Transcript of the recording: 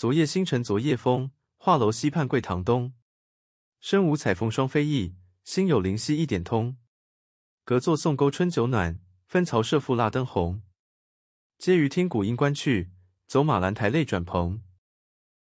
昨夜星辰昨夜风，画楼西畔桂堂东。身无彩凤双飞翼，心有灵犀一点通。隔座送钩春酒暖，分曹射覆蜡灯红。皆于听鼓应关去，走马兰台泪转蓬。